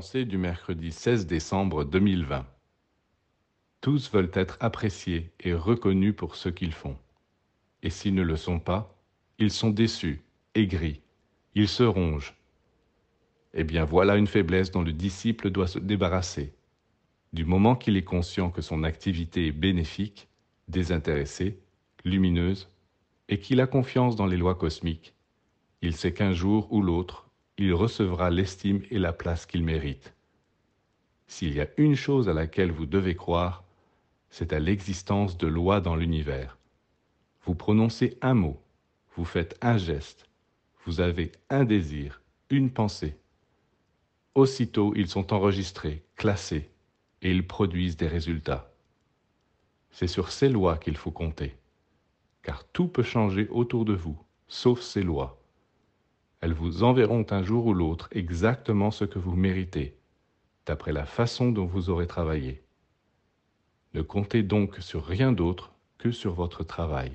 Du mercredi 16 décembre 2020. Tous veulent être appréciés et reconnus pour ce qu'ils font. Et s'ils ne le sont pas, ils sont déçus, aigris, ils se rongent. Eh bien voilà une faiblesse dont le disciple doit se débarrasser. Du moment qu'il est conscient que son activité est bénéfique, désintéressée, lumineuse, et qu'il a confiance dans les lois cosmiques, il sait qu'un jour ou l'autre, il recevra l'estime et la place qu'il mérite. S'il y a une chose à laquelle vous devez croire, c'est à l'existence de lois dans l'univers. Vous prononcez un mot, vous faites un geste, vous avez un désir, une pensée. Aussitôt, ils sont enregistrés, classés, et ils produisent des résultats. C'est sur ces lois qu'il faut compter, car tout peut changer autour de vous, sauf ces lois. Elles vous enverront un jour ou l'autre exactement ce que vous méritez, d'après la façon dont vous aurez travaillé. Ne comptez donc sur rien d'autre que sur votre travail.